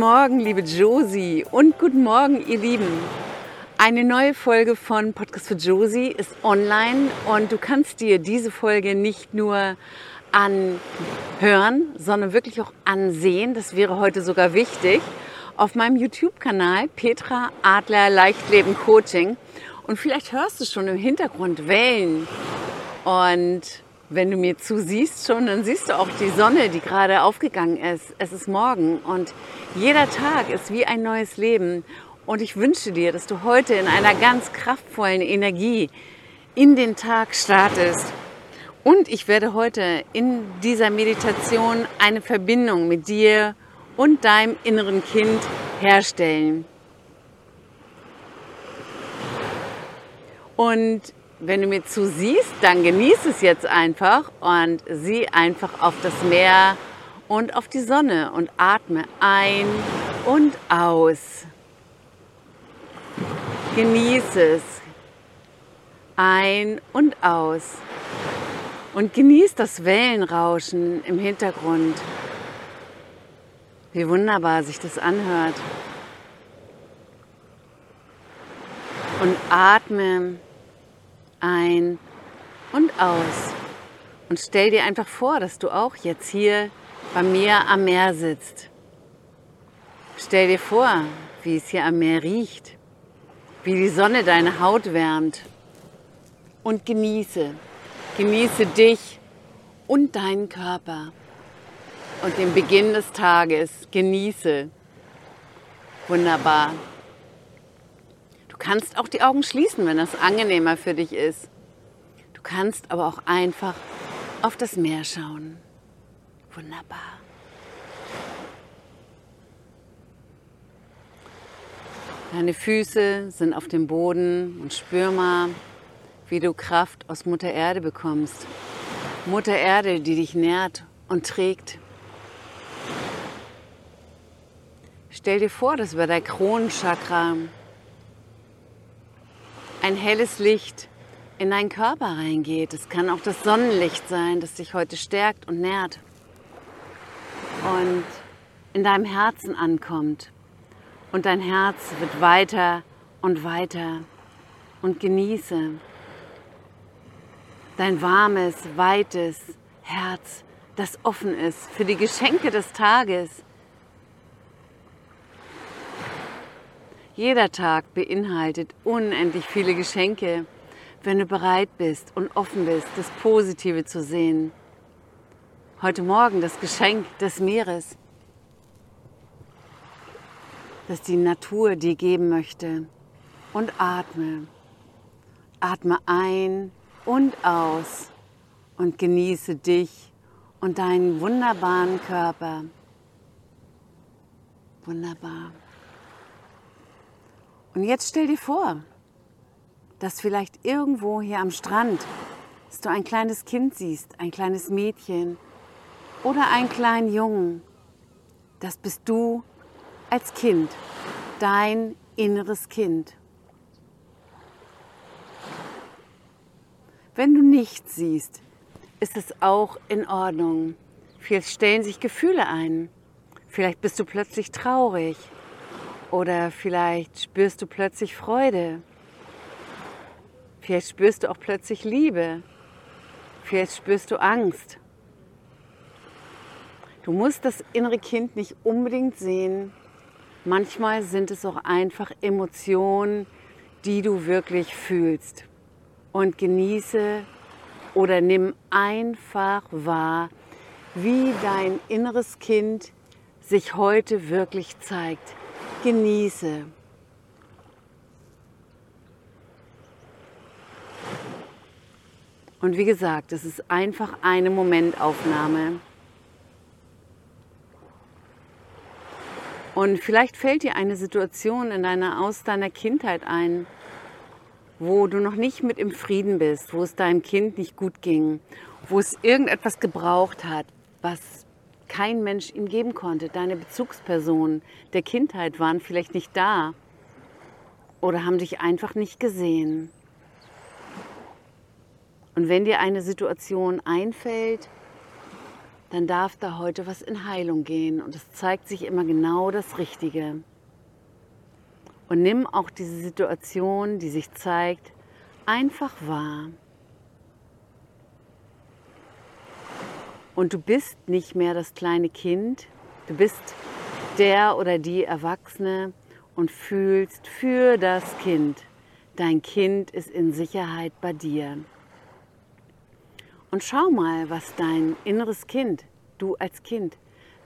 Guten Morgen, liebe Josie und guten Morgen, ihr Lieben. Eine neue Folge von Podcast für Josie ist online und du kannst dir diese Folge nicht nur anhören, sondern wirklich auch ansehen. Das wäre heute sogar wichtig. Auf meinem YouTube-Kanal Petra Adler Leichtleben Coaching. Und vielleicht hörst du schon im Hintergrund Wellen. Und wenn du mir zusiehst schon, dann siehst du auch die Sonne, die gerade aufgegangen ist. Es ist morgen und jeder Tag ist wie ein neues Leben. Und ich wünsche dir, dass du heute in einer ganz kraftvollen Energie in den Tag startest. Und ich werde heute in dieser Meditation eine Verbindung mit dir und deinem inneren Kind herstellen. Und wenn du mir zusiehst, dann genieß es jetzt einfach und sieh einfach auf das Meer und auf die Sonne und atme ein und aus. Genieß es. Ein und aus. Und genieß das Wellenrauschen im Hintergrund. Wie wunderbar sich das anhört. Und atme ein und aus. Und stell dir einfach vor, dass du auch jetzt hier bei mir am Meer sitzt. Stell dir vor, wie es hier am Meer riecht, wie die Sonne deine Haut wärmt. Und genieße, genieße dich und deinen Körper und den Beginn des Tages. Genieße. Wunderbar kannst auch die Augen schließen, wenn das angenehmer für dich ist. Du kannst aber auch einfach auf das Meer schauen. Wunderbar. Deine Füße sind auf dem Boden und spür mal, wie du Kraft aus Mutter Erde bekommst. Mutter Erde, die dich nährt und trägt. Stell dir vor, dass über dein Kronenchakra ein helles Licht in deinen Körper reingeht. Es kann auch das Sonnenlicht sein, das dich heute stärkt und nährt und in deinem Herzen ankommt. Und dein Herz wird weiter und weiter und genieße dein warmes, weites Herz, das offen ist für die Geschenke des Tages, Jeder Tag beinhaltet unendlich viele Geschenke, wenn du bereit bist und offen bist, das Positive zu sehen. Heute Morgen das Geschenk des Meeres, das die Natur dir geben möchte. Und atme. Atme ein und aus und genieße dich und deinen wunderbaren Körper. Wunderbar. Und jetzt stell dir vor, dass vielleicht irgendwo hier am Strand, dass du ein kleines Kind siehst, ein kleines Mädchen oder einen kleinen Jungen. Das bist du als Kind, dein inneres Kind. Wenn du nichts siehst, ist es auch in Ordnung. Vielleicht stellen sich Gefühle ein. Vielleicht bist du plötzlich traurig oder vielleicht spürst du plötzlich Freude. Vielleicht spürst du auch plötzlich Liebe. Vielleicht spürst du Angst. Du musst das innere Kind nicht unbedingt sehen. Manchmal sind es auch einfach Emotionen, die du wirklich fühlst. Und genieße oder nimm einfach wahr, wie dein inneres Kind sich heute wirklich zeigt genieße. Und wie gesagt, es ist einfach eine Momentaufnahme. Und vielleicht fällt dir eine Situation in deiner, aus deiner Kindheit ein, wo du noch nicht mit im Frieden bist, wo es deinem Kind nicht gut ging, wo es irgendetwas gebraucht hat, was kein Mensch ihm geben konnte. Deine Bezugspersonen der Kindheit waren vielleicht nicht da oder haben dich einfach nicht gesehen. Und wenn dir eine Situation einfällt, dann darf da heute was in Heilung gehen und es zeigt sich immer genau das Richtige. Und nimm auch diese Situation, die sich zeigt, einfach wahr. Und du bist nicht mehr das kleine Kind, du bist der oder die Erwachsene und fühlst für das Kind. Dein Kind ist in Sicherheit bei dir. Und schau mal, was dein inneres Kind, du als Kind,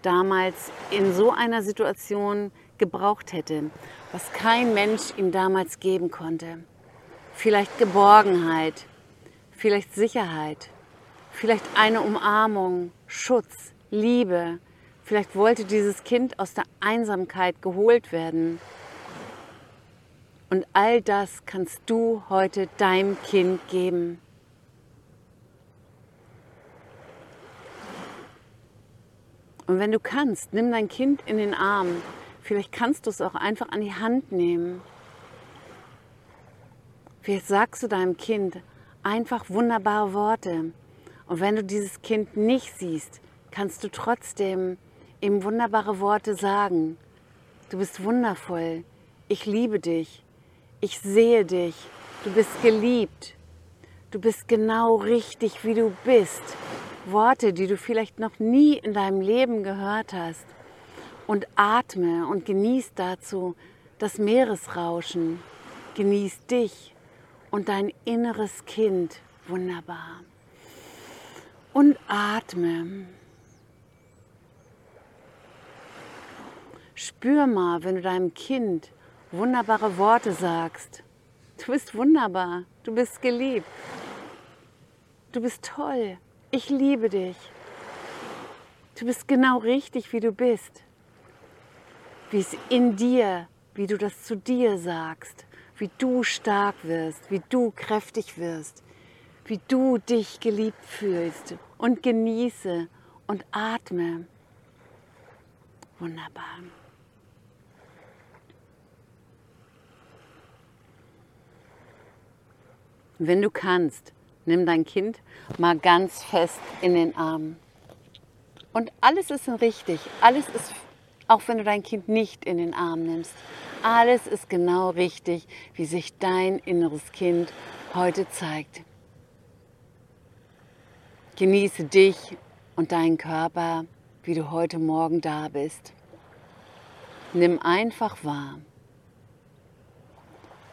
damals in so einer Situation gebraucht hätte, was kein Mensch ihm damals geben konnte. Vielleicht Geborgenheit, vielleicht Sicherheit, vielleicht eine Umarmung, Schutz, Liebe. Vielleicht wollte dieses Kind aus der Einsamkeit geholt werden. Und all das kannst du heute deinem Kind geben. Und wenn du kannst, nimm dein Kind in den Arm. Vielleicht kannst du es auch einfach an die Hand nehmen. Vielleicht sagst du deinem Kind einfach wunderbare Worte. Und wenn du dieses Kind nicht siehst, kannst du trotzdem ihm wunderbare Worte sagen. Du bist wundervoll. Ich liebe dich. Ich sehe dich. Du bist geliebt. Du bist genau richtig, wie du bist. Worte, die du vielleicht noch nie in deinem Leben gehört hast. Und atme und genieß dazu das Meeresrauschen. Genieß dich und dein inneres Kind. Wunderbar. Und atme. Spür mal, wenn du deinem Kind wunderbare Worte sagst. Du bist wunderbar, du bist geliebt, du bist toll. Ich liebe dich. Du bist genau richtig, wie du bist. Wie es in dir, wie du das zu dir sagst, wie du stark wirst, wie du kräftig wirst, wie du dich geliebt fühlst und genieße und atme. Wunderbar. Wenn du kannst, Nimm dein Kind mal ganz fest in den Arm. Und alles ist richtig. Alles ist, auch wenn du dein Kind nicht in den Arm nimmst, alles ist genau richtig, wie sich dein inneres Kind heute zeigt. Genieße dich und deinen Körper, wie du heute Morgen da bist. Nimm einfach wahr.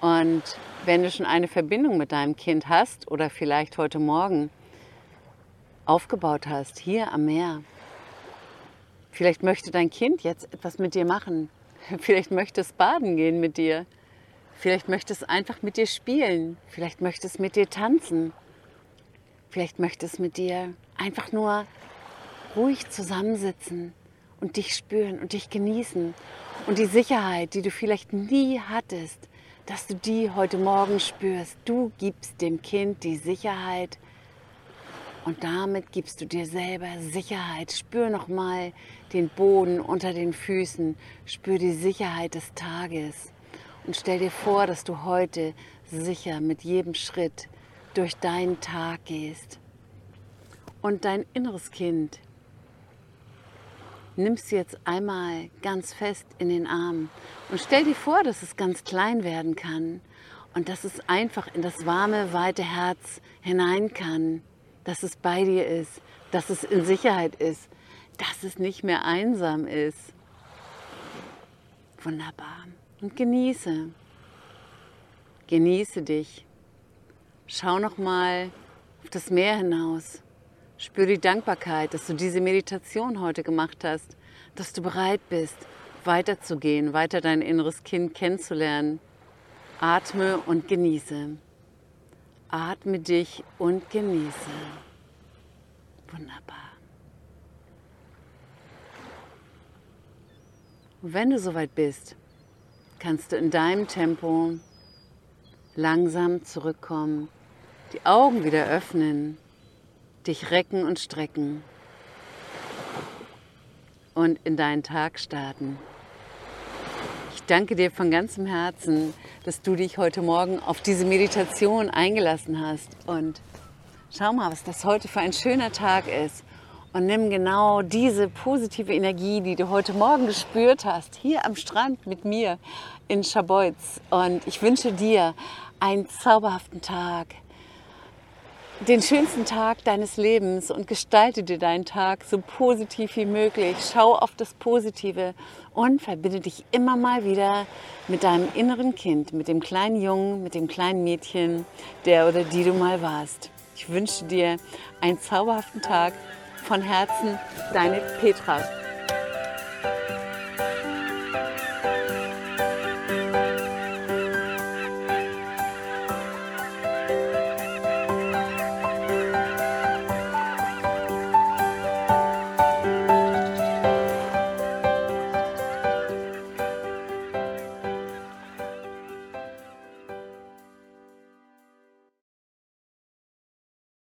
Und wenn du schon eine Verbindung mit deinem Kind hast oder vielleicht heute Morgen aufgebaut hast, hier am Meer, vielleicht möchte dein Kind jetzt etwas mit dir machen. Vielleicht möchte es baden gehen mit dir. Vielleicht möchte es einfach mit dir spielen. Vielleicht möchte es mit dir tanzen. Vielleicht möchte es mit dir einfach nur ruhig zusammensitzen und dich spüren und dich genießen. Und die Sicherheit, die du vielleicht nie hattest, dass du die heute Morgen spürst. Du gibst dem Kind die Sicherheit und damit gibst du dir selber Sicherheit. Spür nochmal den Boden unter den Füßen. Spür die Sicherheit des Tages. Und stell dir vor, dass du heute sicher mit jedem Schritt durch deinen Tag gehst. Und dein inneres Kind nimmst sie jetzt einmal ganz fest in den Arm und stell dir vor, dass es ganz klein werden kann und dass es einfach in das warme, weite Herz hinein kann, dass es bei dir ist, dass es in Sicherheit ist, dass es nicht mehr einsam ist. Wunderbar. Und genieße. Genieße dich. Schau noch mal auf das Meer hinaus. Spür die Dankbarkeit, dass du diese Meditation heute gemacht hast, dass du bereit bist, weiterzugehen, weiter dein inneres Kind kennenzulernen. Atme und genieße. Atme dich und genieße. Wunderbar. Und wenn du soweit bist, kannst du in deinem Tempo langsam zurückkommen, die Augen wieder öffnen dich recken und strecken und in deinen Tag starten. Ich danke dir von ganzem Herzen, dass du dich heute Morgen auf diese Meditation eingelassen hast. Und schau mal, was das heute für ein schöner Tag ist. und nimm genau diese positive Energie, die du heute Morgen gespürt hast, hier am Strand mit mir in Schabolz. Und ich wünsche dir einen zauberhaften Tag, den schönsten Tag deines Lebens und gestalte dir deinen Tag so positiv wie möglich. Schau auf das Positive und verbinde dich immer mal wieder mit deinem inneren Kind, mit dem kleinen Jungen, mit dem kleinen Mädchen, der oder die du mal warst. Ich wünsche dir einen zauberhaften Tag. Von Herzen, deine Petra.